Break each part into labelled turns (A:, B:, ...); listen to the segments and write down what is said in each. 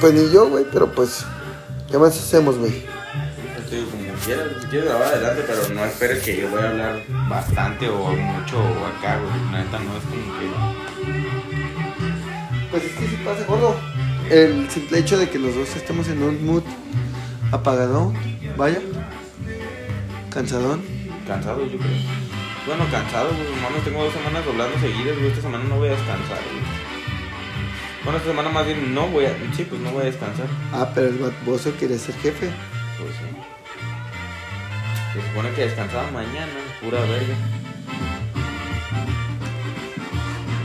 A: Pues ni yo, güey, pero pues. ¿Qué más hacemos, güey?
B: Estoy como quieras, si quieres grabar adelante, pero no esperes que yo voy a hablar bastante o mucho o acá, güey. La neta no es como que.
A: Pues es que sí pasa, gordo. El simple hecho de que los dos estemos en un mood apagadón, vaya. Cansadón.
B: Cansado, yo creo. Bueno, cansado, güey. Hermano, tengo dos semanas doblando seguidas, güey. Esta semana no voy a descansar, güey. Bueno, esta semana más bien no voy a. Sí, pues no voy a descansar.
A: Ah, pero el baboso quiere ser jefe.
B: Pues sí. Se supone que descansaba mañana, pura verga.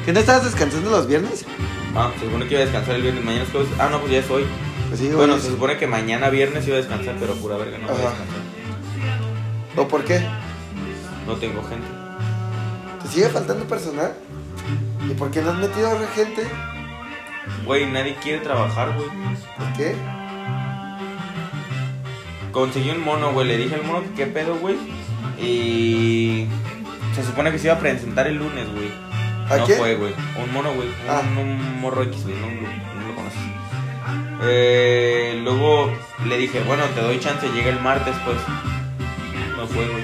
A: ¿Que no estabas descansando los viernes?
B: Ah, se supone que iba a descansar el viernes, mañana es jueves. Ah, no, pues ya es hoy.
A: Pues sí,
B: Bueno, se supone que mañana viernes iba a descansar, pero pura verga, no voy a
A: Ajá.
B: descansar.
A: ¿O por qué?
B: No tengo gente.
A: ¿Te sigue faltando personal? ¿Y por qué no has metido a gente?
B: Güey, nadie quiere trabajar, güey.
A: ¿Por qué?
B: Conseguí un mono, güey. Le dije al mono que qué pedo, güey. Y. Se supone que se iba a presentar el lunes, güey.
A: ¿A
B: no fue, güey. Un mono, güey. Un,
A: Ah.
B: un morro X, güey. No, lo- no lo conoces. Eh, luego le dije, bueno, te doy chance, llega el martes, pues. No fue, güey.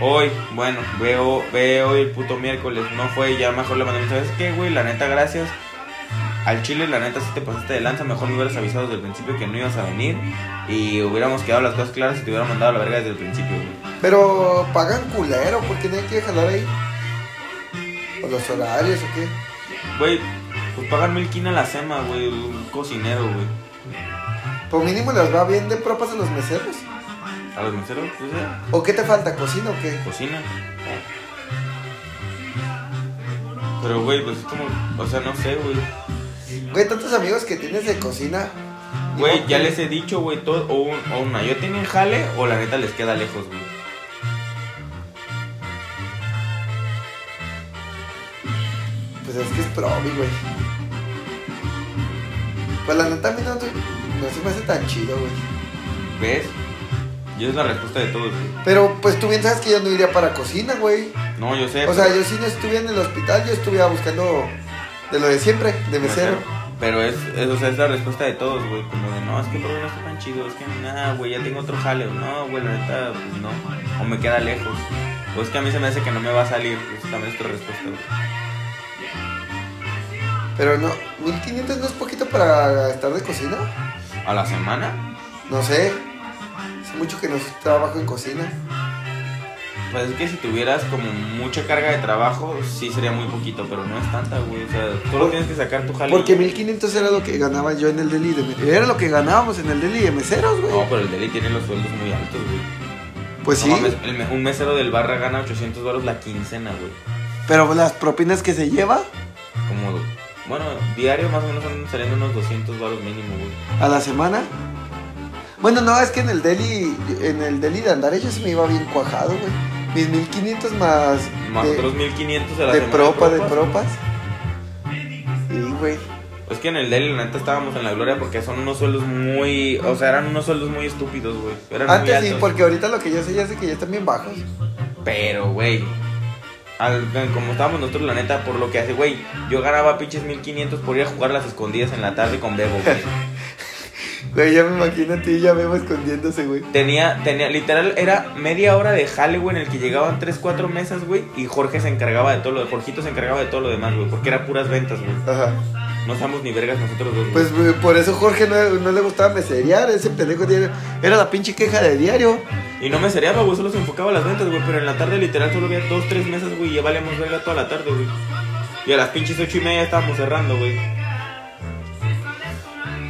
B: Hoy, bueno, veo, veo el puto miércoles. No fue, ya mejor le mandé. ¿Sabes qué, güey? La neta, gracias. Al chile, la neta, si te pasaste de lanza, mejor me hubieras avisado desde el principio que no ibas a venir. Y hubiéramos quedado las cosas claras y te hubiera mandado a la verga desde el principio, güey.
A: Pero pagan culero, ¿por qué nadie quiere jalar ahí? ¿O los horarios o qué?
B: Güey, pues pagan mil quina la sema, güey. Un cocinero, güey.
A: Por mínimo les va bien de propas a los meseros.
B: A los meseros, pues ya.
A: ¿O qué te falta? ¿Cocina o qué?
B: Cocina. Pero, güey, pues es como. O sea, no sé, güey.
A: Güey, tantos amigos que tienes de cocina.
B: Güey, ya
A: que-
B: les he dicho, güey, todo. O, un- o una. Yo tenía jale o la neta les queda lejos, güey.
A: Pues es que es probi, güey. Pues la neta a mí no, no se me hace tan chido, güey.
B: ¿Ves? Y esa es la respuesta de todos, güey.
A: Pero pues tú bien sabes que yo no iría para cocina, güey.
B: No, yo sé.
A: O sea, yo si no estuviera en el hospital, yo estuviera buscando de lo de siempre, de mesero.
B: Pero es, es, o sea, es la respuesta de todos, güey. Como de, no, es que Probe no está tan chido. Es que, nada, güey, ya tengo otro jale. No, güey, la neta, pues no. O me queda lejos. O es que a mí se me hace que no me va a salir. Esa también es tu respuesta, güey.
A: Pero no, 1500 no es poquito para estar de cocina.
B: ¿A la semana?
A: No sé. Hace mucho que no trabajo en cocina.
B: Pues es que si tuvieras como mucha carga de trabajo, sí sería muy poquito, pero no es tanta, güey. O sea, solo
A: Por-
B: tienes que sacar tu jale.
A: Porque 1500 era lo que ganaba yo en el deli de Era lo que ganábamos en el deli de meseros, güey.
B: No, pero el deli tiene los sueldos muy altos, güey.
A: pues
B: No
A: sí.
B: mames, el un mesero del barra gana 800 baros la quincena, güey.
A: Pero las propinas que se lleva
B: Como, bueno, diario más o menos están saliendo unos 200 baros mínimo, güey.
A: a la semana. Bueno, no, es que en el deli, en el deli de Andares yo se me iba bien cuajado, güey. Mis 1500 más,
B: Más
A: de,
B: otros 1500 a la
A: de
B: semana.
A: propa, de
B: propas.
A: propas. Sí, güey.
B: Es que en el deli, la neta, estábamos en la gloria porque son unos sueldos muy. O sea, eran unos sueldos muy estúpidos, güey. Eran muy
A: Antes sí, porque ahorita lo que yo sé ya sé que ya están bien bajos.
B: Pero, güey. como estábamos nosotros, la neta, por lo que hace, güey. Yo ganaba pinches 1500 por ir a jugar las escondidas en la tarde con Bebo, güey.
A: Güey, ya me imagino a ti y ya Bebo escondiéndose, güey.
B: Tenía, tenía, literal, era media hora de jale, güey, en el que llegaban 3, 4 mesas, güey. Y Jorge se encargaba de todo lo de. Jorgito se encargaba de todo lo demás, güey. Porque era puras ventas, güey.
A: Ajá.
B: No somos ni vergas nosotros dos, güey.
A: Pues güey, por eso Jorge no, no le gustaba meserear, ese pendejo diario. Era la pinche queja de diario.
B: Y no me seriaba, güey, solo se enfocaba a las ventas, güey. Pero en la tarde, literal, solo había dos, tres mesas, güey. Y ya valíamos verga toda la tarde, güey. Y a las pinches ocho y media estábamos cerrando, güey.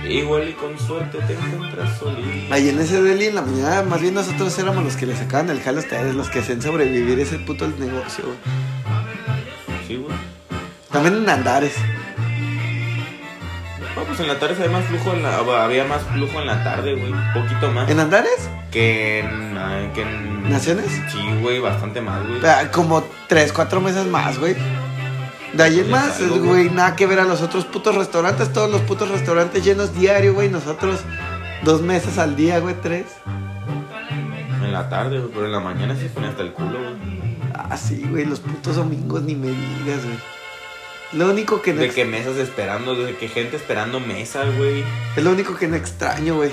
B: Igual y con suerte te encuentras solito.
A: Ahí en ese deli en la mañana, más bien nosotros éramos los que le sacaban el jale a ustedes, los que hacían sobrevivir ese puto negocio, güey.
B: Sí, güey.
A: También en Andares.
B: No, pues en la tarde había más flujo en la, había más flujo en la tarde, güey. Un poquito más.
A: ¿En Andares?
B: Que en, que en...
A: ¿Naciones?
B: Sí, güey, bastante más, güey.
A: Ah, Como tres, cuatro mesas más, güey. De ahí en más, güey, nada que ver a los otros putos restaurantes, todos los putos restaurantes llenos diario, güey. Nosotros dos mesas al día, güey, tres.
B: En la tarde, güey, pero en la mañana se pone hasta el culo, güey.
A: Ah, sí, güey, los putos domingos ni me digas, güey. Lo único que no
B: De
A: ex-
B: que mesas esperando, de que gente esperando mesa, güey.
A: es lo único que no extraño, güey.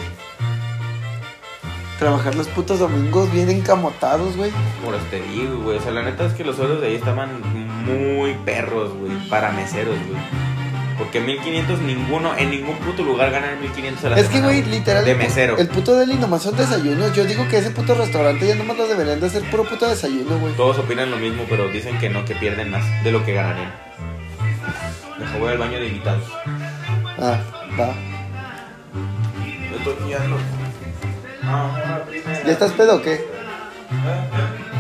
A: Trabajar los putos domingos bien encamotados, güey.
B: Por te digo, güey. O sea, la neta es que los sueldos de ahí estaban muy perros, güey. Para meseros, güey. Porque 1500 ninguno, en ningún puto lugar ganan 1500 a la
A: Es que, güey, literal.
B: De mesero.
A: El puto deli nomás son desayunos. Yo digo que ese puto restaurante ya nomás lo deberían de hacer puro puto desayuno, güey.
B: Todos opinan lo mismo, pero dicen que no, que pierden más de lo que ganarían. Deja voy al baño de invitados.
A: Ah, va.
B: Me estoy pillando. Ah,
A: ¿Ya estás pedo o qué? Puto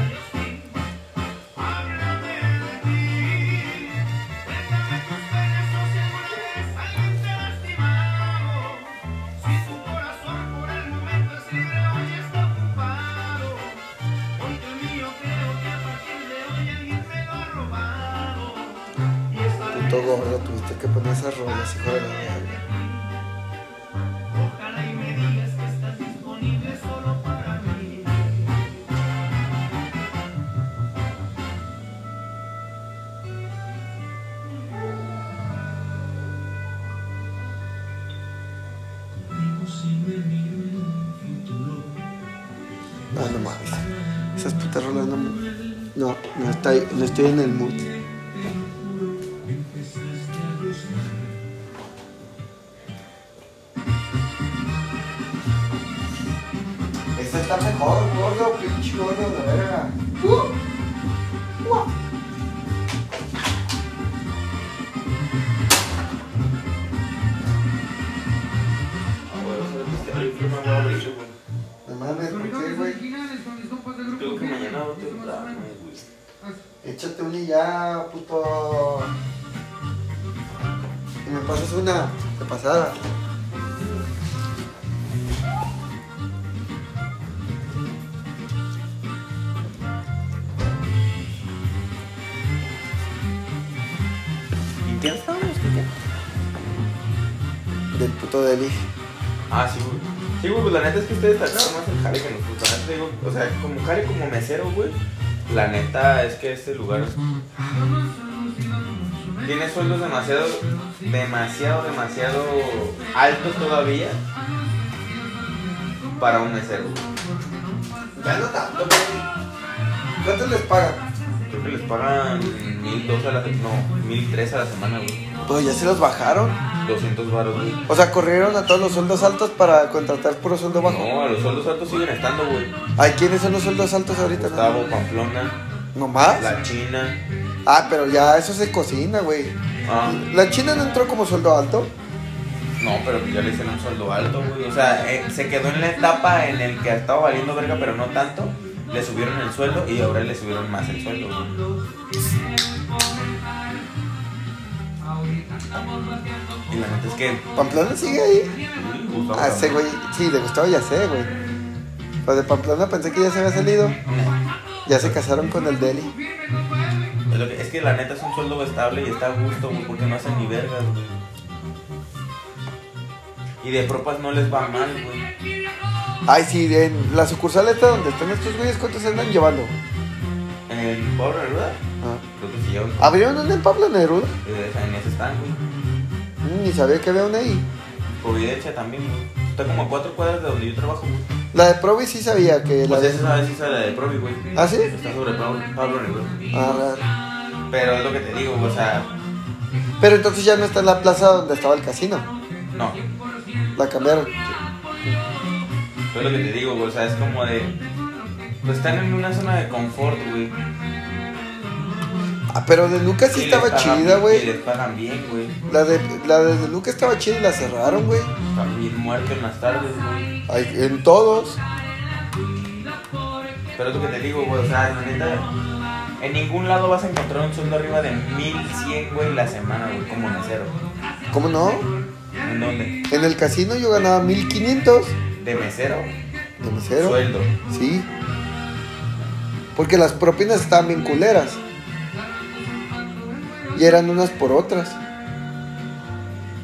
A: gordo, tuviste que poner esas rolas, hijo de la verga. No, no mames. Esas putas rolas no me- No, no, estoy, no estoy en el mood. No mames, ¿por qué, güey?
B: Creo que mañana no temprano, güey.
A: Échate una y ya, puto. Y me pasas una de pasada.
B: ¿En qué estamos?
A: Del puto Deli.
B: Ah, sí, güey. Sí, güey, pues la neta es que ustedes sacaron más el jale que nosotros. La neta, digo, o sea, como jale como mesero, güey. La neta es que este lugar tiene sueldos demasiado, demasiado, demasiado altos todavía para un mesero.
A: Ya no tanto, güey. ¿Cuánto les pagan?
B: Creo que les pagan mil dos a la no, mil tres a la semana, güey.
A: Pues ya se los bajaron.
B: 200 baros, güey.
A: O sea, corrieron a todos los sueldos altos para contratar puro sueldo bajo.
B: No, los sueldos altos siguen estando, güey.
A: Ay, ¿quiénes son los sueldos altos ahorita?
B: Gustavo, Pamplona,
A: ¿No más?
B: la China.
A: Ah, pero ya eso se cocina, güey.
B: Ah,
A: ¿La China no entró como sueldo alto?
B: no, pero ya le hicieron un sueldo alto, güey. O sea, eh, se quedó en la etapa en el que estaba valiendo verga, pero no tanto. Le subieron el sueldo y ahora le subieron más el sueldo, güey. Y la neta es que.
A: ¿Pamplona sigue ahí?
B: Gustavo
A: Ah, ese güey. Sí, de Gustavo ya sé, güey. Los de Pamplona pensé que ya se había salido. Ya se casaron con el Deli.
B: Es, que- la neta es un sueldo estable y está a gusto, güey, porque no hacen ni vergas, güey. Y de propas no les va mal, güey.
A: Ay, sí, en la sucursal esta donde están estos güeyes, ¿cuántos se andan llevando?
B: En Neruda,
A: Ah.
B: Sí llevan.
A: ¿Abrieron una en Pablo Neruda?
B: eh, En ese están, güey.
A: Mm, ni sabía que había una ahí.
B: Providencia también, güey. Está como a cuatro cuadras de donde yo trabajo, güey.
A: La de Provi sí sabía que la
B: Pues
A: de...
B: esa si es la de Provi, güey.
A: ¿Ah, sí?
B: Está sobre Pablo, Pablo Neruda.
A: Ah, raro.
B: Pero es lo que te digo, güey, o sea,
A: Pero entonces ya no está en la plaza donde estaba el casino.
B: no.
A: La cambiaron.
B: Es lo que te digo, güey, o sea, es como de. Pues están en una zona de confort, güey.
A: Ah, pero de Lucas sí estaba chida, güey.
B: les pagan bien, güey.
A: La de, la de Lucas estaba chida y la cerraron, güey.
B: Están bien muertos en las tardes, güey.
A: Ay, En todos.
B: Pero es lo que te digo, güey, o sea, la neta. En ningún lado vas a encontrar un sueldo arriba de 1100, güey, la semana, güey, como mesero.
A: ¿Cómo no?
B: ¿En dónde?
A: En el casino yo ganaba 1500
B: De mesero.
A: de mesero.
B: Sueldo.
A: Sí. Porque las propinas estaban bien culeras. Y eran unas por otras.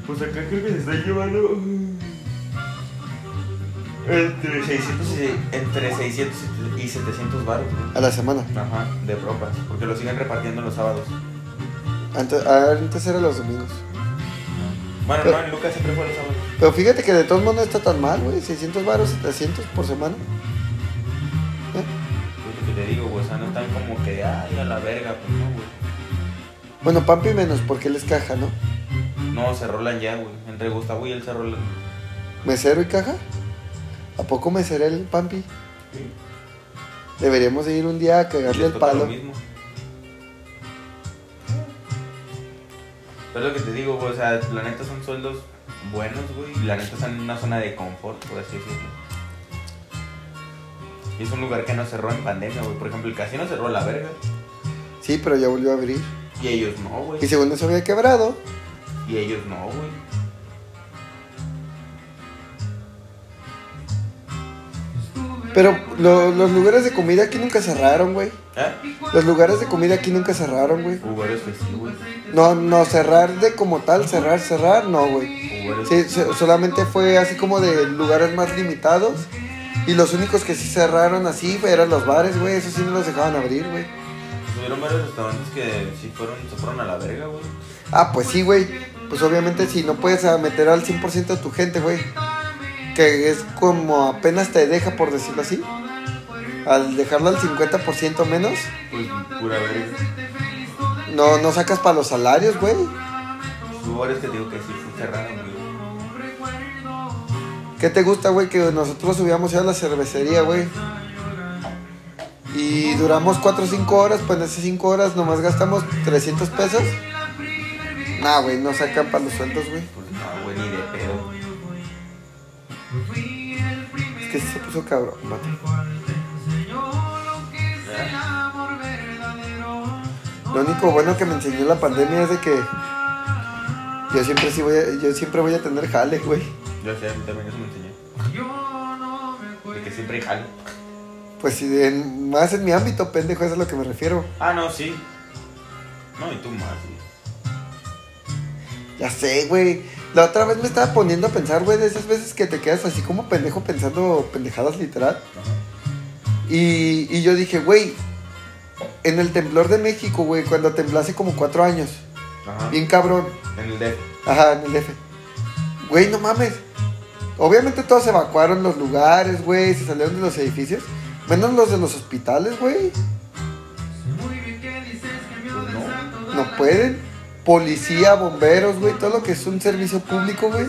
B: Pues acá creo que se está llevando. Entre 600 y, entre 600 y 700 baros.
A: A la semana.
B: Ajá, de propas. Porque lo siguen repartiendo los sábados.
A: Antes, antes era los domingos.
B: Bueno,
A: Pero-
B: no, en Lucas siempre fue los sábados.
A: Pero fíjate que de todos modos no está tan mal, güey. 600 baros, 700 por semana. ¿Eh?
B: Es lo que te digo, güey. O sea, no están como que, ay, a la verga, pues no, güey.
A: Bueno, Pampi menos porque él es caja, ¿no?
B: No, se rolan ya, güey. Entre Gustavo y él se rolan.
A: ¿Mesero y caja? ¿A poco mesero el Pampi? Deberíamos de ir un día a cagarle el palo.
B: lo mismo. Pero es lo que te digo, güey. O sea, la neta son sueldos buenos, güey. Y la neta están en una zona de confort, por así decirlo. Y es un lugar que no cerró en pandemia, güey. Por ejemplo, el casino cerró a la verga.
A: Sí, pero ya volvió a abrir.
B: Y ellos no, güey.
A: Y según eso había quebrado.
B: Y ellos no, güey.
A: Pero lo- los lugares de comida aquí nunca cerraron, güey.
B: ¿Eh?
A: Los lugares de comida aquí nunca cerraron, güey.
B: Hubo varios que sí, güey.
A: No, no, cerrar de como tal, cerrar, cerrar, no, güey.
B: Hubo varios
A: Sí, so- solamente fue así como de lugares más limitados. Y los únicos que sí cerraron así eran los bares, güey. Esos sí no los dejaban abrir, güey.
B: Hubieron varios restaurantes que sí fueron, se fueron a la verga, güey.
A: Ah, pues sí, güey. Pues obviamente si no puedes meter al 100% de tu gente, güey. Que es como apenas te deja, por decirlo así. Al dejarlo al 50% menos,
B: Pues pura verga.
A: no, no sacas para los salarios, güey.
B: Hubo varios que te digo que sí fue cerrado, güey.
A: ¿Qué te gusta, güey? Que nosotros subíamos ya a la cervecería, güey. Y duramos 4 o 5 horas, pues en esas 5 horas nomás gastamos 300 pesos. Nah, güey, no sacan para los sueldos, güey.
B: Pues no, güey, ni de pedo.
A: Es que se puso cabrón, vato. Lo único bueno que me enseñó la pandemia es de que yo siempre sí voy a, yo siempre voy a tener jale, güey.
B: Yo sé, a mí también eso me enseñó. De que siempre hay jale.
A: Pues sí, en- más en mi ámbito, pendejo, eso es a lo que me refiero.
B: Ah, no, sí. No, y tú más, güey.
A: Ya sé, güey. La otra vez me estaba poniendo a pensar, güey, de esas veces que te quedas así como pendejo pensando pendejadas literal. Y, y yo dije, güey, en el temblor de México, güey, cuando tembló hace como cuatro años,
B: Ajá.
A: bien cabrón,
B: En el DF.
A: ajá, en el F. Güey, no mames. Obviamente todos se evacuaron los lugares, güey, se salieron de los edificios, menos los de los hospitales, güey.
B: Pues no.
A: No pueden. Policía, bomberos, güey, todo lo que es un servicio público, güey.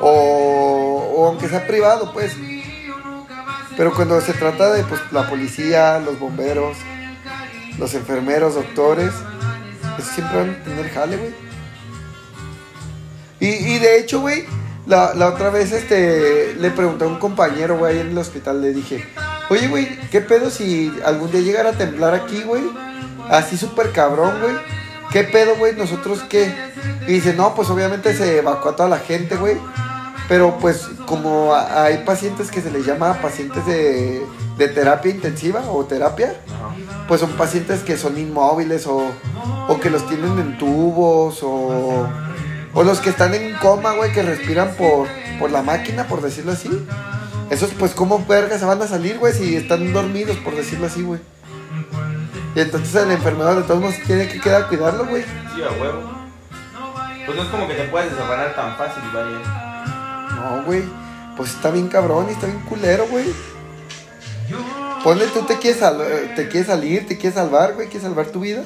A: O, o aunque sea privado, pues. Pero cuando se trata de pues, la policía, los bomberos, los enfermeros, doctores, eso siempre van a tener jale, güey. Y, y de hecho, güey, la, la otra vez este, le pregunté a un compañero, güey, en el hospital, le dije, oye, güey, ¿qué pedo si algún día llegara a temblar aquí, güey? Así súper cabrón, güey. ¿Qué pedo, güey? ¿Nosotros qué? Y dice, no, pues obviamente se evacuó a toda la gente, güey. Pero pues como hay pacientes que se les llama pacientes de, de terapia intensiva o terapia,
B: Ajá.
A: pues son pacientes que son inmóviles o, o que los tienen en tubos o, o los que están en coma, güey, que respiran por, por la máquina, por decirlo así. Esos pues como verga se van a salir, güey, si están dormidos, por decirlo así, güey. Y entonces el enfermero de todos modos tiene que quedar a cuidarlo, güey.
B: Sí, a huevo. Pues no es como que te puedes desafanar tan fácil, vaya.
A: No, güey. Pues está bien cabrón y está bien culero, güey. Ponle tú te quieres, eh, te quieres salir, te quieres salvar, güey, quieres salvar tu vida.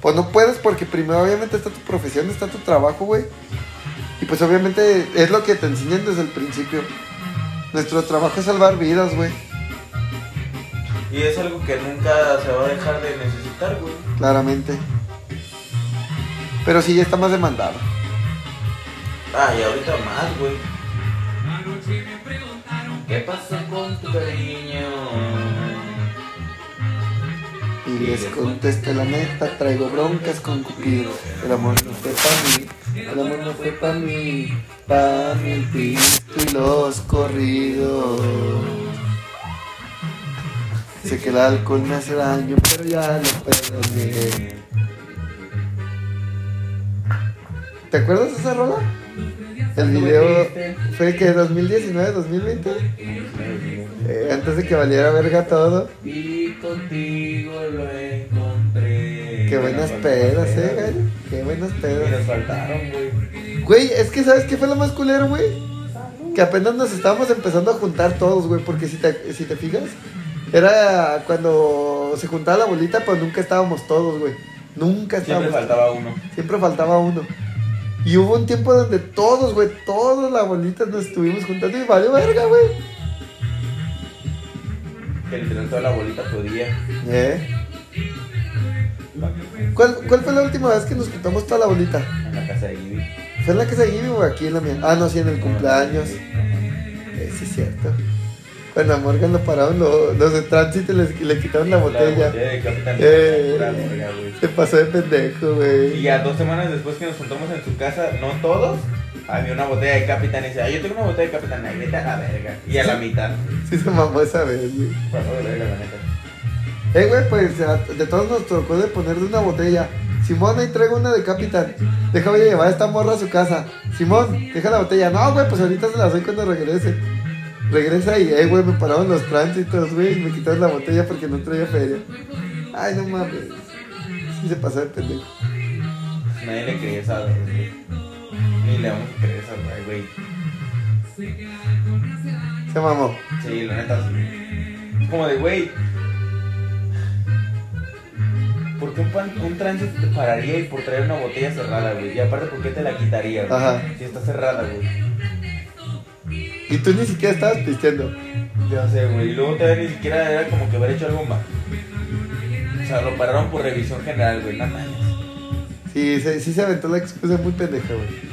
A: Pues no puedes porque primero obviamente está tu profesión, está tu trabajo, güey. Y pues obviamente es lo que te enseñan desde el principio. Nuestro trabajo es salvar vidas, güey.
B: Y es algo que nunca se va a dejar de necesitar, güey.
A: Claramente. Pero sí, ya está más demandado.
B: Ah, y ahorita más, güey. ¿Qué pasó con tu cariño?
A: Y les contesté la neta, traigo broncas con Cupido. El amor no fue para mí, el amor no fue para mí, para mí el pisto y los corridos. Sé que el alcohol me hace daño, pero ya lo perdoné. ¿Te acuerdas de esa rola? El video fue que 2019, 2020, eh, antes de que valiera verga todo.
B: Y contigo. Sí,
A: Qué buenas pedas, eh, güey. Qué buenas pedas.
B: nos faltaron, güey.
A: Güey, es que ¿sabes qué fue lo más culero, güey? Que apenas nos estábamos empezando a juntar todos, güey, porque si te, si te fijas, era cuando se juntaba la bolita, pues nunca estábamos todos, güey. Nunca
B: Siempre
A: estábamos.
B: faltaba uno.
A: Siempre faltaba uno. Y hubo un tiempo donde todos, güey, todos la bolita nos estuvimos juntando y valió verga, güey.
B: Que literal toda la bolita podía.
A: ¿Eh? ¿Cuál, ¿Cuál fue la última vez que nos juntamos toda la bolita?
B: En la casa de Ivy.
A: ¿Fue en la casa de Ivy o aquí en la mía? Ah, no, sí, en el cumpleaños. Eh, sí, es cierto. Cuando a Morgan lo pararon lo- los de tránsito y les- le quitaron la botella.
B: La botella de Capitán.
A: Eh.
B: Verga, güey.
A: Se pasó de pendejo, güey.
B: Y ya dos semanas después que nos juntamos en su casa, no todos, había una botella de Capitán y dice, ah, yo tengo una botella de Capitán, ahí vete a la verga. Y a la mitad.
A: Sí se mamó esa vez, güey.
B: Pasó de verga, la neta.
A: Eh, güey, pues de todos nos tocó de poner de una botella. Simón, ahí traigo una de Capitán. Deja, voy a llevar a esta morra a su casa. Simón, deja la botella. No, güey, pues ahorita se la doy cuando regrese. Regresa y, eh, güey, me pararon los tránsitos, güey, y me quitaron la botella porque no traía feria. Ay, no mames. Sí se pasó de pendejo.
B: Nadie le creía esa vez, güey. Ni le vamos a creer esa güey, güey.
A: Se mamó.
B: Sí, la neta sí. Como de, güey. ¿Por qué un, pan- un tránsito te pararía y por traer una botella cerrada, güey? Y aparte, ¿por qué te la quitaría, güey?
A: Ajá.
B: Si está cerrada, güey.
A: Y tú ni siquiera estabas pisteando.
B: Ya sé, güey. Y luego todavía ni siquiera era como que haber hecho algo más. O sea, lo pararon por revisión general, güey. No mames.
A: Sí, se, sí se aventó la excusa muy pendeja, güey.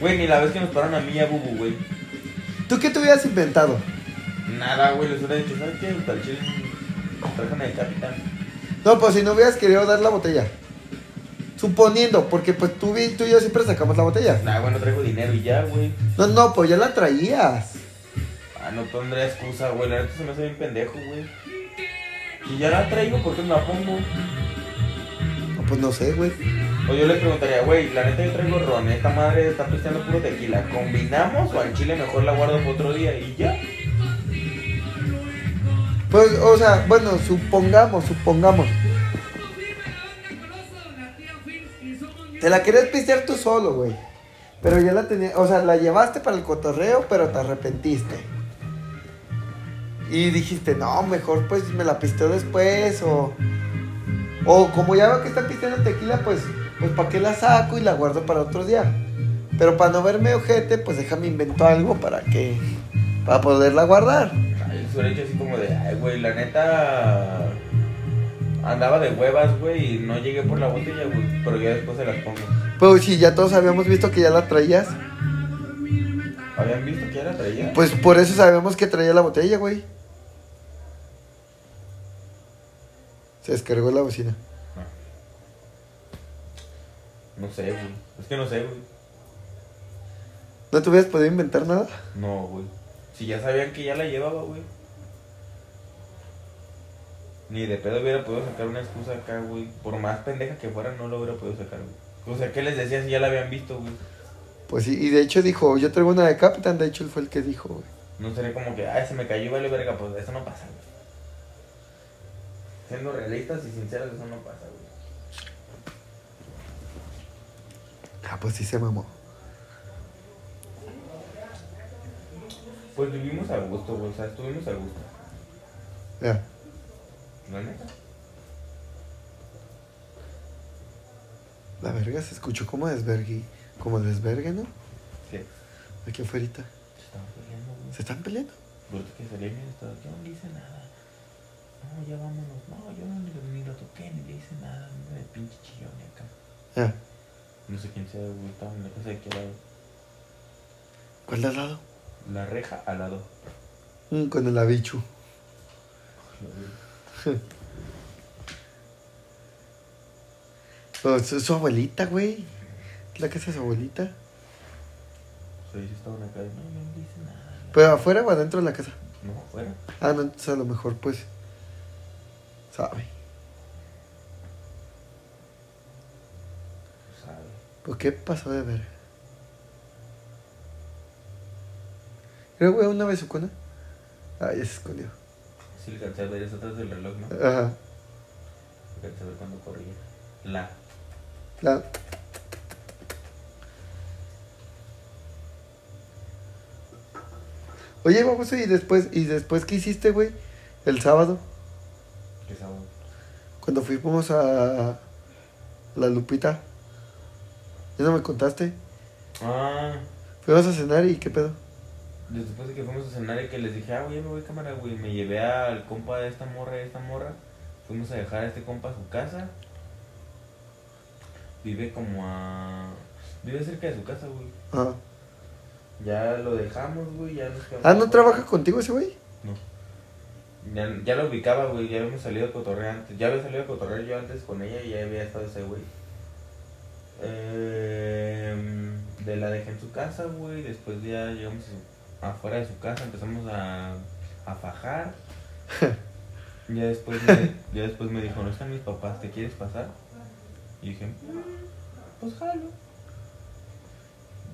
B: Güey, ni la vez que nos pararon a mí y a Bubu, güey.
A: ¿Tú qué te hubieras inventado?
B: Nada, güey. Les hubiera dicho, ¿sabes qué? El chile, trajan el capitán.
A: No, pues si no hubieras querido dar la botella. Suponiendo, porque pues tú, y- tú y yo siempre sacamos la botella.
B: Nah, güey, no traigo dinero y ya, güey.
A: No, no, pues ya la traías.
B: Ah, no pondré excusa, güey. La neta se me hace bien pendejo, güey. Y ya la traigo, ¿por qué no la pongo?
A: No, pues no sé, güey.
B: O yo les preguntaría, güey, la neta yo traigo ron, esta madre está pisteando puro tequila. ¿Combinamos o al chile mejor la guardo para otro día y ya?
A: Pues, o sea, bueno, supongamos, supongamos. Te la querías pistear tú solo, güey. Pero ya la tenías, o sea, la llevaste para el cotorreo, pero te arrepentiste. Y dijiste, no, mejor pues me la pisteo después, o... O como ya veo que están pisteando tequila, pues, pues ¿para qué la saco y la guardo para otro día? Pero para no verme ojete, pues déjame invento algo para que... Para poderla guardar.
B: Hubiera así como de, ay, güey, la neta. Andaba de huevas, güey, y no llegué por la botella, güey. Pero ya después se las pongo.
A: Pues si ya todos habíamos visto que ya la traías.
B: ¿Habían visto que ya la traía?
A: Pues por eso sabemos que traía la botella, güey. Se descargó la bocina.
B: No sé, güey. Es que no sé, güey.
A: ¿No te hubieras podido inventar nada?
B: No, güey. Si ya sabían que ya la llevaba, güey. Ni de pedo hubiera podido sacar una excusa acá, güey. Por más pendeja que fuera, no lo hubiera podido sacar, güey. O sea, ¿qué les decía si ya la habían visto, güey?
A: Pues sí, y de hecho dijo, yo traigo una de Capitán, de hecho él fue el que dijo, güey.
B: No sería como que, ay, se me cayó y vale verga, pues eso no pasa, güey. Siendo realistas y sinceros, eso no pasa, güey.
A: Ah, pues sí se mamó.
B: Pues vivimos a gusto, güey. O sea, estuvimos a gusto.
A: Ya.
B: La neta.
A: La verga se escuchó como desvergue, como desvergue, ¿no?
B: Sí.
A: Aquí afuera.
B: Se estaban peleando, güey.
A: ¿Se están peleando?
B: Ahorita que salí mi estado, yo no le hice nada. No, ya vámonos. No, yo no ni, lo- ni lo toqué, ni le hice nada. No, de pinche chillón acá.
A: Ya.
B: No sé quién sea, güey. Estaba en la casa de qué lado.
A: ¿Cuál de al lado?
B: La reja al lado.
A: Mm, con el abichu. Oh, es su abuelita, güey. Es la casa de su abuelita.
B: O sea, ellos estaban acá. No, yo no le hice nada.
A: Pero afuera o adentro de la casa.
B: No, afuera.
A: Ah, no, entonces a lo mejor pues. Sabe.
B: Sabe.
A: ¿Por qué pasó de ver? Era güey una besucona. Ah, ya se escondió.
B: Sí, alcancé a ver eso atrás del reloj, ¿no?
A: Ajá.
B: Alcancé a ver cuando corría. La.
A: La... Oye, vamos y después, ¿y después qué hiciste, güey? El sábado,
B: ¿Qué sábado?
A: cuando fuimos a la Lupita. ¿Ya no me contaste?
B: Ah,
A: Fuimos a cenar y qué pedo.
B: Después de que fuimos a cenar y que les dije, ah, güey, me voy cámara, güey. Me llevé al compa de esta morra y de esta morra. Fuimos a dejar a este compa a su casa. Vive como a. Vive cerca de su casa, güey.
A: Ajá.
B: Ya lo dejamos, güey. Ya nos quedamos.
A: Ah, ¿no trabaja contigo ese güey?
B: No. Ya, ya lo ubicaba, güey. Ya habíamos salido a cotorrear antes. Ya había salido a cotorrear yo antes con ella y ya había estado ese güey. Eh, de la dejé en su casa, güey. Después ya llegamos a- afuera de su casa. Empezamos a, a fajar. ya, después me, ya después me dijo, no están mis papás, ¿te quieres pasar? Y dije, "Mm, pues jalo.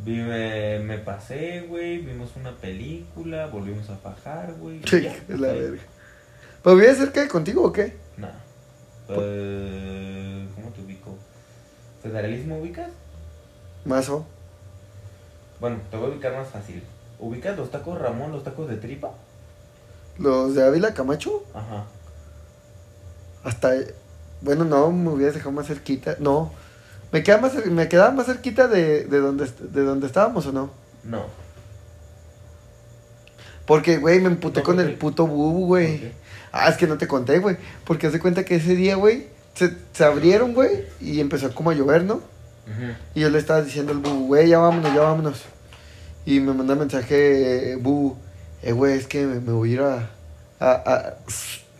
B: Vi, me, pasé, güey. Vimos una película. Volvimos a fajar, güey.
A: Sí, es la verga. ¿Pero vive cerca de contigo o qué?
B: Nah. Eh, ¿Cómo te ubico? ¿Federalismo ubicas?
A: Mazo.
B: Bueno, te voy a ubicar más fácil. ¿Ubicas los tacos Ramón, los tacos de tripa?
A: Los de Ávila Camacho.
B: Ajá.
A: Hasta. Bueno, no, me hubieras dejado más cerquita. No. ¿Me, queda más, me quedaba más cerquita de, de, donde, de donde estábamos o no?
B: No.
A: Porque, güey, me emputé
B: No,
A: con
B: ¿por
A: el puto bubu,
B: ¿Por
A: güey. Ah, es que no te conté, güey. Porque haz de cuenta que ese día, güey, se, se abrieron, güey, y empezó como a llover, ¿no?
B: Ujú.
A: Y yo le estaba diciendo al bubu, güey, ya vámonos, ya vámonos. Y me manda mensaje, eh, bubu, eh, güey, es que me, me voy a ir a. a, a-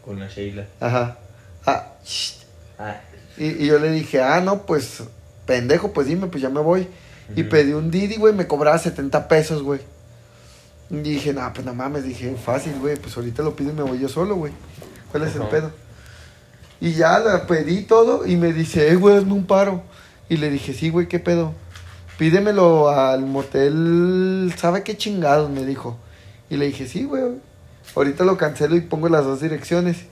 B: Con la Sheila.
A: ajá. A, shh.
B: Ah.
A: Y, y yo le dije, ah, no, pues, pendejo, pues dime, pues ya me voy. Y pedí un Didi, güey, me cobraba 70 pesos, güey. Y dije, no, pues no mames, dije, fácil, güey, pues ahorita lo pido y me voy yo solo, güey. ¿Cuál es el pedo? Y ya la pedí todo y me dice, eh, güey, hazme un paro. Y le dije, sí, güey, ¿qué pedo? Pídemelo al motel, ¿sabe qué chingados? Me dijo. Y le dije, sí, güey, ahorita lo cancelo y pongo las dos direcciones.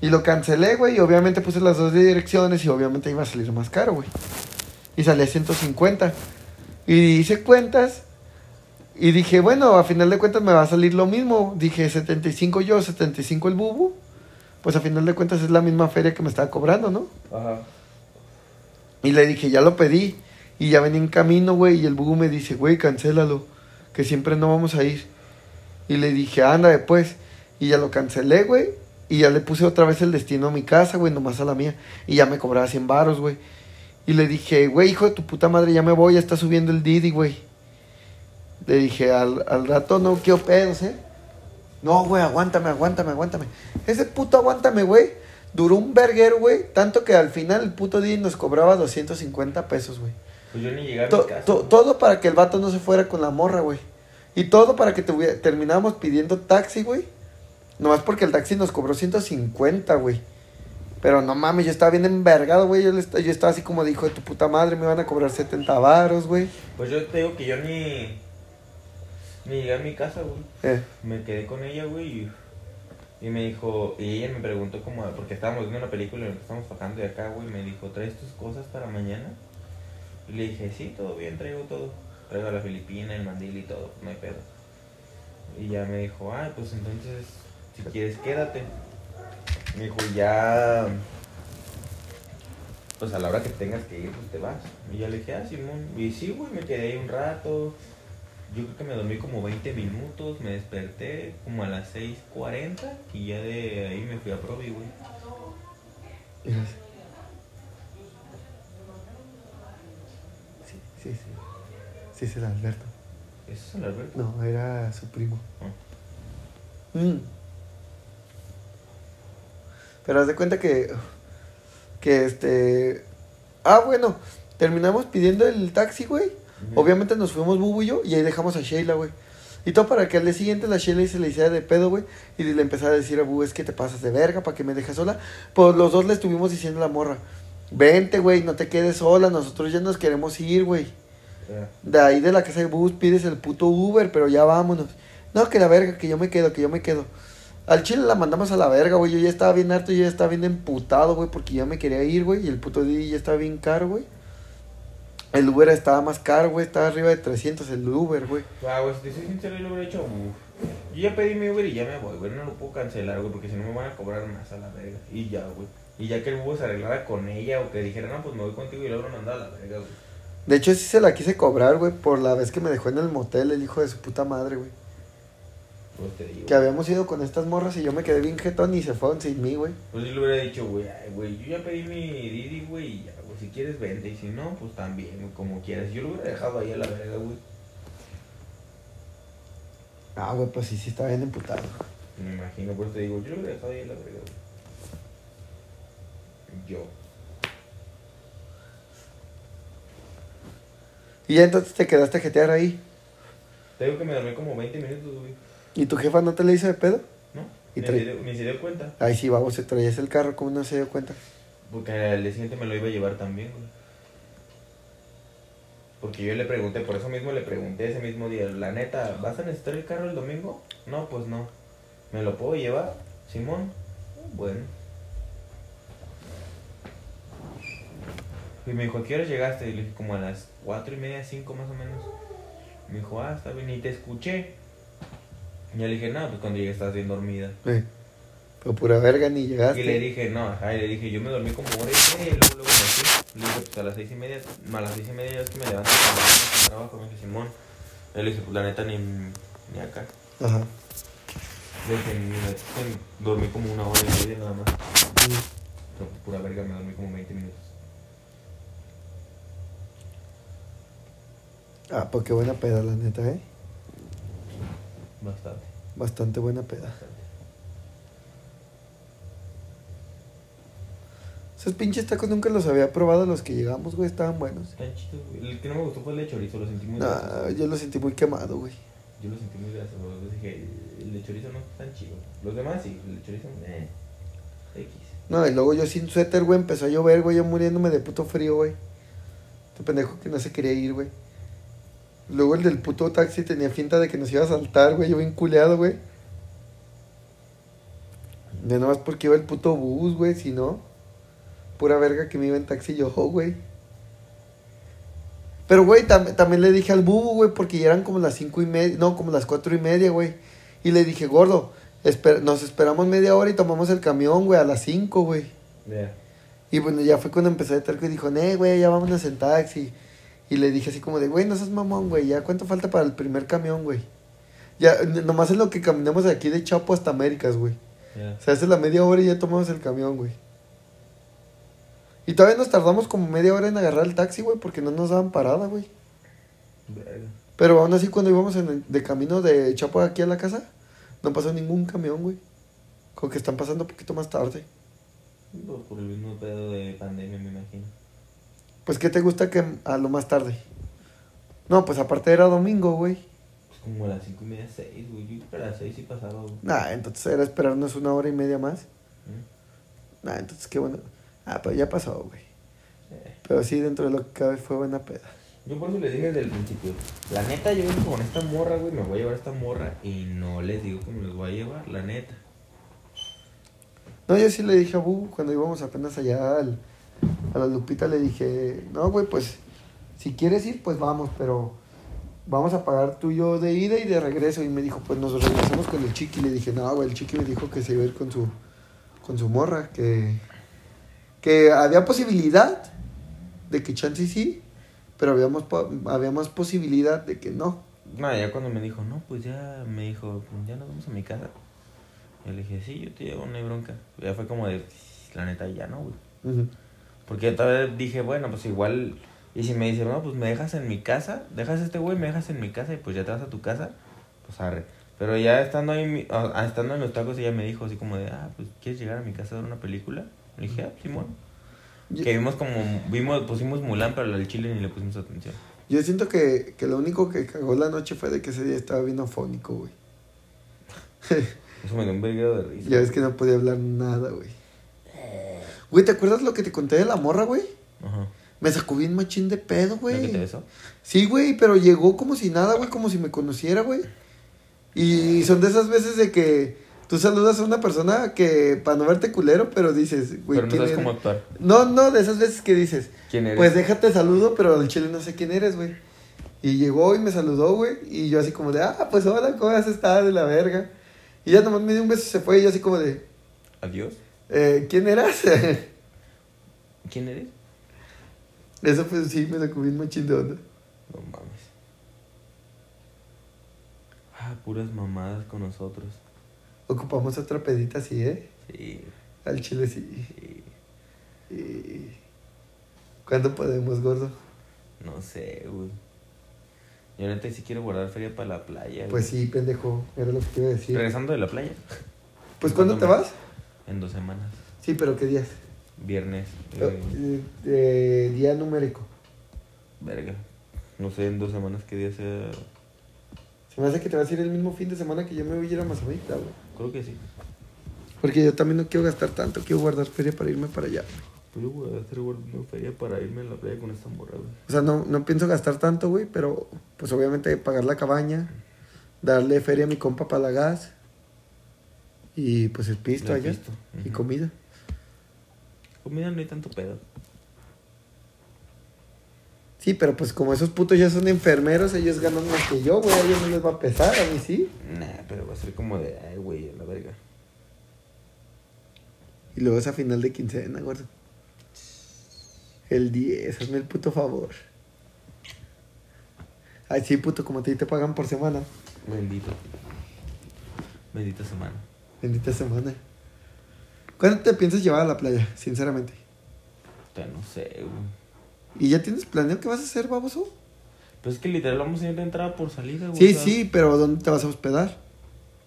A: Y lo cancelé, güey, y obviamente puse las dos direcciones y obviamente iba a salir más caro, güey. Y salía 150. Y hice cuentas y dije, bueno, a final de cuentas me va a salir lo mismo. Dije, 75 yo, 75 el bubu. Pues a final de cuentas es la misma feria que me estaba cobrando, ¿no?
B: Ajá.
A: Y le dije, ya lo pedí. Y ya venía en camino, güey. Y el bubu me dice, güey, cancélalo. Que siempre no vamos a ir. Y le dije, anda después. Y ya lo cancelé, güey. Y ya le puse otra vez el destino a mi casa, güey, nomás a la mía. Y ya me cobraba 100 baros, güey. Y le dije, güey, hijo de tu puta madre, ya me voy, ya está subiendo el Didi, güey. Le dije, al, al rato no quiero pedos, ¿eh? No, güey, aguántame, aguántame, aguántame. Ese puto aguántame, güey. Duró un verguero, güey. Tanto que al final el puto Didi nos cobraba 250 pesos, güey.
B: Pues yo ni llegué a mi casa.
A: to- todo para que el vato no se fuera con la morra, güey. Y todo para que tuviera- terminábamos pidiendo taxi, güey. Nomás porque el taxi nos cobró 150, güey. Pero no mames, yo estaba bien envergado, güey. Yo, yo estaba así como dijo de tu puta madre, me van a cobrar 70 varos, güey.
B: Pues yo te digo que yo ni. Ni llegué a mi casa, güey.
A: Eh,
B: Me quedé con ella, güey. Y, y me dijo. Y ella me preguntó como. Porque estábamos viendo una película la que estábamos bajando de acá, güey. Me dijo, ¿traes tus cosas para mañana? Le dije, sí, todo bien, traigo todo. Traigo la filipina, el mandil y todo, no hay pedo. Y ya me dijo, ay, pues entonces, si quieres, quédate. Me dijo, ya. Pues a la hora que tengas que ir, pues te vas. Y ya le dije, ah, Simón. Y sí, güey, me quedé ahí un rato. Yo creo que me dormí como 20 minutos, me desperté como a las 6.40 y ya de ahí me fui a Provi, güey.
A: mira. Sí, sí, sí. Sí, es el Alberto.
B: ¿Eso es el Alberto?
A: No, era su primo.
B: Ah.
A: Mm. Pero haz de cuenta que. Que este. Ah, bueno. Terminamos pidiendo el taxi, güey. Obviamente nos fuimos Bubu y yo. Y ahí dejamos a Sheila, güey. Y todo para que al día siguiente la Sheila se le hiciera de pedo, güey. Y le empezara a decir a Bubu, es que te pasas de verga para que me dejes sola. Pues los dos le estuvimos diciendo a la morra. Vente, güey, no te quedes sola. Nosotros ya nos queremos ir, güey. De ahí de la casa de bus pides el puto Uber, pero ya vámonos. No, que la verga, que yo me quedo, que yo me quedo. Al chile la mandamos a la verga, güey. Yo ya estaba bien harto, yo ya estaba bien emputado, güey, porque ya me quería ir, güey. Y el puto Didi ya estaba bien caro, güey. El Uber estaba más caro, güey. Estaba arriba de 300 el Uber, güey.
B: Ah, güey, si te soy sincero, yo lo hubiera hecho, uf. Yo ya pedí mi Uber y ya me voy, güey. No lo puedo cancelar, güey, porque si no me van a cobrar más a la verga. Y ya, güey. Y ya que el Hugo se arreglara con ella o que dijera, no, pues me voy contigo y luego me mandaba a la verga, güey.
A: De hecho, sí se la quise cobrar, güey, por la vez que me dejó en el motel el hijo de su puta madre, güey.
B: Pues te digo.
A: Que habíamos ido con estas morras y yo me quedé bien jetón y se fueron sin mí, güey.
B: Pues yo le hubiera dicho, güey, ay, güey, yo ya pedí mi Didi, güey, y ya, güey, si quieres vende, y si no, pues también, güey, como quieras. Yo lo hubiera dejado ahí a la verga, güey.
A: Ah, güey, pues sí, sí estaba bien emputado.
B: Me imagino, pues te digo, yo lo hubiera dejado ahí a la verga, güey. Yo.
A: Y ya entonces te quedaste a jetear ahí.
B: Te digo que me dormí como 20 minutos, güey.
A: ¿Y tu jefa no te le hizo de pedo?
B: ¿No?
A: Y
B: ni, se dio, ni se dio cuenta.
A: Ay, sí, vamos, se traías el carro, ¿cómo no se dio cuenta?
B: Porque al día siguiente me lo iba a llevar también, güey. Porque yo le pregunté, por eso mismo le pregunté ese mismo día, la neta, ¿vas a necesitar el carro el domingo? No, pues no. ¿Me lo puedo llevar? Simón. Bueno. Y me dijo, ¿a qué horas llegaste? Y le dije, como a las cuatro y media, cinco más o menos. Me dijo, ah, está bien, y te escuché. Y yo le dije, no, pues cuando llegué estabas bien dormida.
A: Eh, pero pura verga ni llegaste.
B: Y le dije, no, ajá, y le dije, yo me dormí como hora y media y luego, luego me fui. Le dije, pues a las seis y media, a las seis y media ya es que me levanto para el trabajo, me dije, Simón. Y le dije, pues la neta ni, ni acá.
A: Ajá.
B: Le dije, ni dormí como una hora y media nada más.
A: Mm.
B: Pero pura verga, me dormí como 20 minutos.
A: Ah, pues qué buena peda, la neta, ¿eh?
B: Bastante,
A: Bastante buena peda.
B: bastante.
A: Esos pinches tacos nunca los había probado, los que llegamos, güey, estaban buenos.
B: Están chidos, güey. El que no me gustó fue el de chorizo, lo sentí muy.
A: Nah, yo lo sentí muy quemado, güey.
B: Yo lo sentí muy grasoso. Entonces dije, el de chorizo no está tan chido. Los demás sí, el de chorizo, eh. X.
A: No, y luego yo sin suéter, güey, empezó a llover, güey, yo muriéndome de puto frío, güey. Este pendejo que no se quería ir, güey. Luego el del puto taxi tenía finta de que nos iba a saltar, güey, yo bien culeado, güey. De nomás porque iba el puto bus, güey, si no. Pura verga que me iba en taxi yo, güey. Pero, güey, tam- también le dije al bubu, güey, porque ya eran como las cinco y media, no, como las cuatro y media, güey. Y le dije, gordo, esper- nos esperamos media hora y tomamos el camión, güey, a las cinco, güey. Y bueno, ya fue cuando empecé a terco y dijo, nee, güey, ya vámonos en taxi. Y le dije así como de, güey, no seas mamón, güey, ya cuánto falta para el primer camión, güey. Ya, nomás es lo que caminamos de aquí de Chapo hasta Américas, güey.
B: Ya.
A: Se hace la media hora y ya tomamos el camión, güey. Y todavía nos tardamos como media hora en agarrar el taxi, güey, porque no nos daban parada, güey.
B: Verga.
A: Pero aún así, cuando íbamos en el- de camino de Chapo aquí a la casa, no pasó ningún camión, güey. Como que están pasando un poquito más tarde.
B: Pues por el mismo pedo de pandemia, me imagino.
A: Pues, ¿qué te gusta que a lo más tarde? No, pues aparte era domingo, güey.
B: Pues como a las cinco y media, seis, güey. Yo a las seis sí pasaba, güey.
A: Nah, entonces era esperarnos una hora y media más.
B: ¿Mm?
A: Nah, entonces qué bueno. Ah, pero ya pasó, güey.
B: Eh.
A: Pero sí, dentro de lo que cabe fue buena peda.
B: Yo por eso les dije desde el principio. La neta, yo vengo con esta morra, güey. Me voy a llevar esta morra y no les digo que me los voy a llevar, la neta.
A: No, yo sí le dije a Bu cuando íbamos apenas allá al, a la Lupita, le dije, no, güey, pues si quieres ir, pues vamos, pero vamos a pagar tú y yo de ida y de regreso. Y me dijo, pues nos regresamos con el chiqui. Le dije, no, güey, el chiqui me dijo que se iba a ir con su, con su morra, que, que había posibilidad de que chance sí, pero habíamos, había más posibilidad de que no.
B: Nada, ya cuando me dijo, no, pues ya me dijo, pues ya nos vamos a mi casa. Yo le dije, sí, yo te llevo, no hay bronca. Ya fue como de, la neta, ya no, güey.
A: Ujú.
B: Porque yo todavía dije, bueno, pues igual. Y si me dice, no, pues me dejas en mi casa, dejas a este güey, me dejas en mi casa y pues ya te vas a tu casa, pues arre. Pero ya estando ahí, ah, ah, estando en los tacos, ella me dijo así como de, ah, pues ¿quieres llegar a mi casa a ver una película? Le dije, ah, Simón.
A: Yo-
B: Que vimos como, vimos, pusimos Mulan, pero al chile ni le pusimos atención.
A: Yo siento que, que lo único que cagó la noche fue de que ese día estaba bien afónico, güey.
B: Eso me dio un verguero de risa.
A: Ya ves que no podía hablar nada, güey. Güey, ¿te acuerdas lo que te conté de la morra, güey?
B: Ajá.
A: Me sacó bien machín de pedo,
B: ¿La que te
A: güey.
B: besó?
A: Sí, güey, pero llegó como si nada, güey, como si me conociera, güey. Y son de esas veces de que Tú saludas a una persona que, para no verte culero, pero dices, güey,
B: Pero no
A: ¿quién
B: sabes
A: eres?
B: cómo actuar.
A: No, no, de esas veces que dices,
B: ¿Quién eres?
A: pues déjate saludo, pero al chile no sé quién eres, güey. Y llegó y me saludó, güey, y yo así como de, ah, pues hola, ¿cómo has estado? De la verga. Y ya nomás me dio un beso y se fue, y yo así como de,
B: Adiós.
A: Eh, ¿quién eras?
B: ¿Quién eres?
A: Eso pues sí, me sacó bien machín de onda.
B: No mames. Ah, puras mamadas con nosotros.
A: Ocupamos otra pedita así, ¿eh?
B: Sí,
A: Al chile sí.
B: sí.
A: Y... ¿Cuándo podemos, gordo?
B: No sé, güey. Yo neta sí quiero guardar feria para la playa.
A: Pues
B: güey.
A: sí, pendejo, era lo que te iba a decir.
B: Regresando de la playa.
A: Pues ¿cuándo te vas?
B: En dos semanas.
A: Sí, pero ¿qué días?
B: Viernes. eh,
A: Eh, eh, día numérico.
B: verga. No sé en dos semanas qué día sea.
A: Se me hace que te vas a ir el mismo fin de semana que yo me voy a ir a Mazamitla, güey.
B: Creo que sí.
A: Porque yo también no quiero gastar tanto, quiero guardar feria para irme para allá.
B: Pues yo voy a hacer guardando feria para irme a la playa con esta morra, güey.
A: O sea, no, no pienso gastar tanto, güey, pero pues obviamente pagar la cabaña, darle feria a mi compa para la gas y pues el pisto allá
B: pisto,
A: y comida.
B: Comida no hay tanto pedo.
A: Sí, pero pues como esos putos ya son enfermeros, ellos ganan más que yo, güey, a ellos no les va a pesar, a mí sí.
B: Nah, pero va a ser como de, ay, güey, a la verga.
A: Y luego es a final de quincena, gordo. El 10, hazme el puto favor. Ay, sí, puto, como a ti te pagan por semana.
B: Bendito. Bendita semana.
A: Bendita semana. ¿Cuándo te piensas llevar a la playa, sinceramente?
B: Ya no sé, güey.
A: ¿Y ya tienes planeado qué vas a hacer, baboso?
B: Pues es que literal vamos a ir de entrada por salida, güey.
A: Sí, sí, pero ¿dónde te vas a hospedar?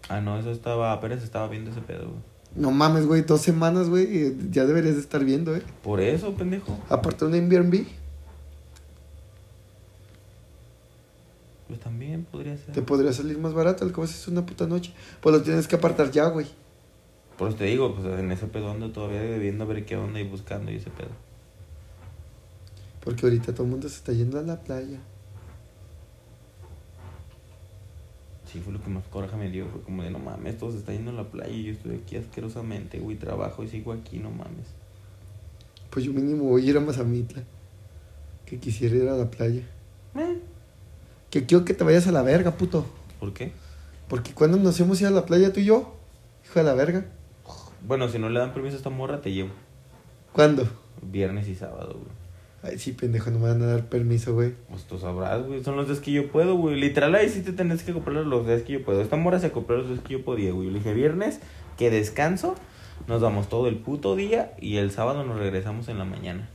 B: Ah, no, eso estaba, apenas estaba viendo ese pedo, güey.
A: No mames, güey, dos semanas, güey, ya deberías de estar viendo, ¿eh?
B: Por eso, pendejo.
A: Aparte un Airbnb,
B: Pues también podría ser.
A: te podría salir más barato, el a hacer una puta noche. Pues lo tienes que apartar ya, güey.
B: Por eso te digo, pues en ese pedo ando todavía debiendo ver qué onda y buscando y ese pedo.
A: Porque ahorita todo el mundo se está yendo a la playa.
B: Sí, fue lo que más coraje me dio. Fue como de, no mames, todos se están yendo a la playa y yo estoy aquí asquerosamente, güey. Trabajo y sigo aquí, no mames.
A: Pues yo mínimo voy a ir a Mazamitla. Que quisiera ir a la playa.
B: Eh,
A: Que quiero que te vayas a la verga, puto.
B: ¿Por qué?
A: Porque cuando nos hemos ido a la playa tú y yo, hijo de la verga.
B: Bueno, si no le dan permiso a esta morra, te llevo.
A: ¿Cuándo?
B: Viernes y sábado, güey.
A: Ay, sí, pendejo, no me van a dar permiso, güey.
B: Pues tú sabrás, güey. Son los días que yo puedo, güey. Literal, ahí sí te tenés que comprar los días que yo puedo. Esta morra se compró los días que yo podía, güey. Yo le dije, viernes, que descanso. Nos vamos todo el puto día y el sábado nos regresamos en la mañana.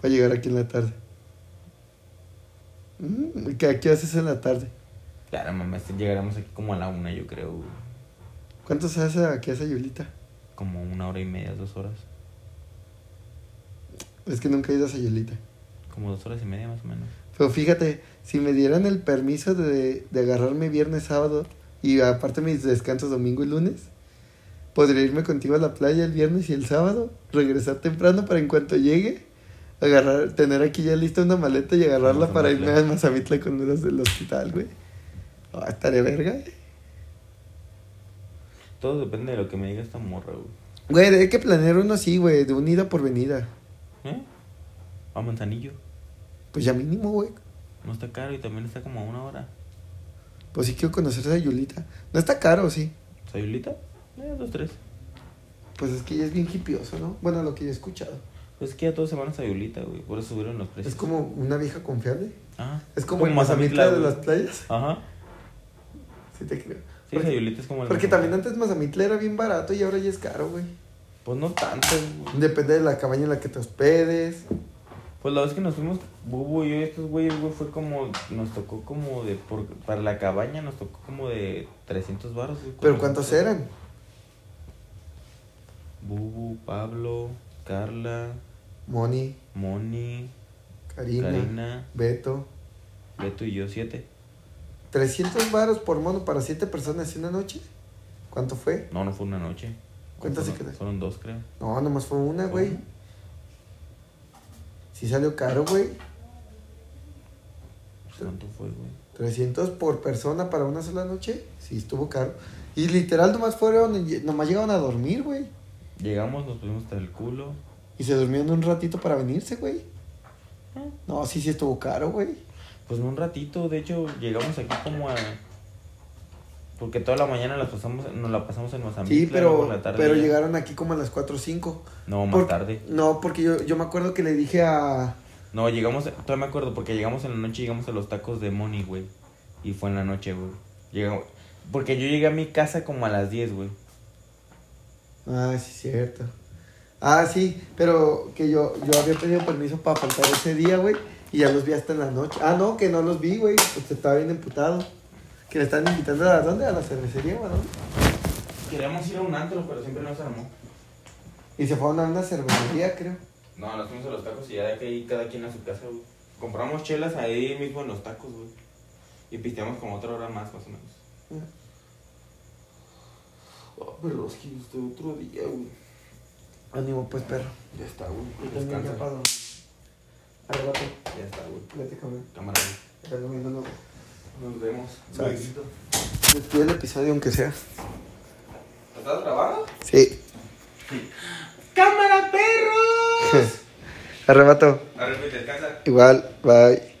A: Para llegar aquí en la tarde. Mm, ¿Qué, ¿Qué haces en la tarde?
B: Claro, mamá, este, llegaremos aquí como a la una, yo creo.
A: ¿Cuánto se hace aquí a esa Yulita?
B: Como una hora y media, dos horas.
A: Es que nunca he ido a Sayulita.
B: Como dos horas y media más o menos.
A: Pero fíjate, si me dieran el permiso de, de agarrarme viernes, sábado y aparte mis descansos domingo y lunes, podría irme contigo a la playa el viernes y el sábado, regresar temprano para en cuanto llegue, agarrar, tener aquí ya lista una maleta y agarrarla para irme a Mazamitla con los del hospital, güey. Ah, estaré verga, eh.
B: Todo depende de lo que me diga esta morra, güey.
A: Güey, hay que planear uno así, güey, de unida por venida.
B: ¿Eh? A Manzanillo.
A: Pues ya mínimo, güey.
B: No está caro y también está como a una hora.
A: Pues sí quiero conocer a Yulita. No está caro, sí.
B: ¿Sayulita? Eh, dos, tres.
A: Pues es que ella es bien hipioso, ¿no? Bueno, lo que yo he escuchado.
B: Pues es que ya todos se van a Sayulita, güey. Por eso subieron los precios.
A: Es como una vieja confiable.
B: Ajá.
A: Es como, el Mazamitla de las playas.
B: Ajá.
A: Sí te creo.
B: Sí,
A: porque,
B: Sayulita es como el
A: porque también antes Mazamitla era bien barato y ahora ya es caro, güey.
B: Pues no tanto, güey.
A: Depende de la cabaña en la que te hospedes.
B: Pues la vez que nos fuimos, Bubu y yo y estos güeyes, güey, fue como, nos tocó como de, por, para la cabaña nos tocó como de 300 baros, güey.
A: Pero
B: Como-
A: ¿cuántos eran?
B: Bubu, Pablo, Carla,
A: Moni,
B: Moni,
A: Karina,
B: Karina,
A: Beto.
B: Beto y yo, siete.
A: 300 varos por mono para 7 personas en una noche. ¿Cuánto fue?
B: No, no fue una noche.
A: ¿Cuántas se quedan?
B: Fueron dos, creo.
A: No, nomás fue una, güey. Sí salió caro, güey.
B: Pues, ¿Cuánto fue, güey?
A: 300 por persona para una sola noche. Sí, estuvo caro. Y literal nomás fueron, nomás llegaron a dormir, güey.
B: Llegamos, nos pusimos hasta el culo.
A: Y se durmieron un ratito para venirse, güey.
B: Ah.
A: No, sí, sí estuvo caro, güey.
B: Pues un ratito, de hecho, llegamos aquí como a. Porque toda la mañana la pasamos, nos la pasamos en Mozambique.
A: Sí, pero,
B: por la tarde
A: pero
B: ya-
A: llegaron aquí como a las 4 o 5.
B: No, más
A: Por-
B: tarde.
A: No, porque yo, yo me acuerdo que le dije a...
B: No, llegamos, todavía me acuerdo, porque llegamos en la noche, llegamos a los tacos de Moni, güey. Y fue en la noche, güey. Llegamos, porque yo llegué a mi casa como a las 10, güey.
A: Ah, sí, cierto. Ah, sí, pero que yo, yo había pedido permiso para faltar ese día, güey. Y ya los vi hasta en la noche. Ah, no, que no los vi, güey. Pues estaba bien emputado. Que le están invitando a dónde? A la cervecería, güey.
B: Queríamos ir a un antro, pero siempre no se armó.
A: Y se fueron a una cervecería, creo.
B: No, nos fuimos a los tacos y ya de que ahí cada quien a su casa, güey. Compramos chelas ahí mismo en los tacos, güey. Y pisteamos como otra hora más, más o menos. Oh, pero es que usted otro día, güey.
A: Ánimo, pues, perro.
B: Ya está, güey.
A: Yo también ya. Arrebato.
B: Ya está, güey.
A: Vete, cabrón.
B: Cámara, güey. Nos vemos.
A: Sabes. Despide el episodio, aunque sea.
B: ¿Estás grabando?
A: Sí.
B: ¡Cámara, perros!
A: Arrebato.
B: Arre, pues, descansa.
A: Igual, bye.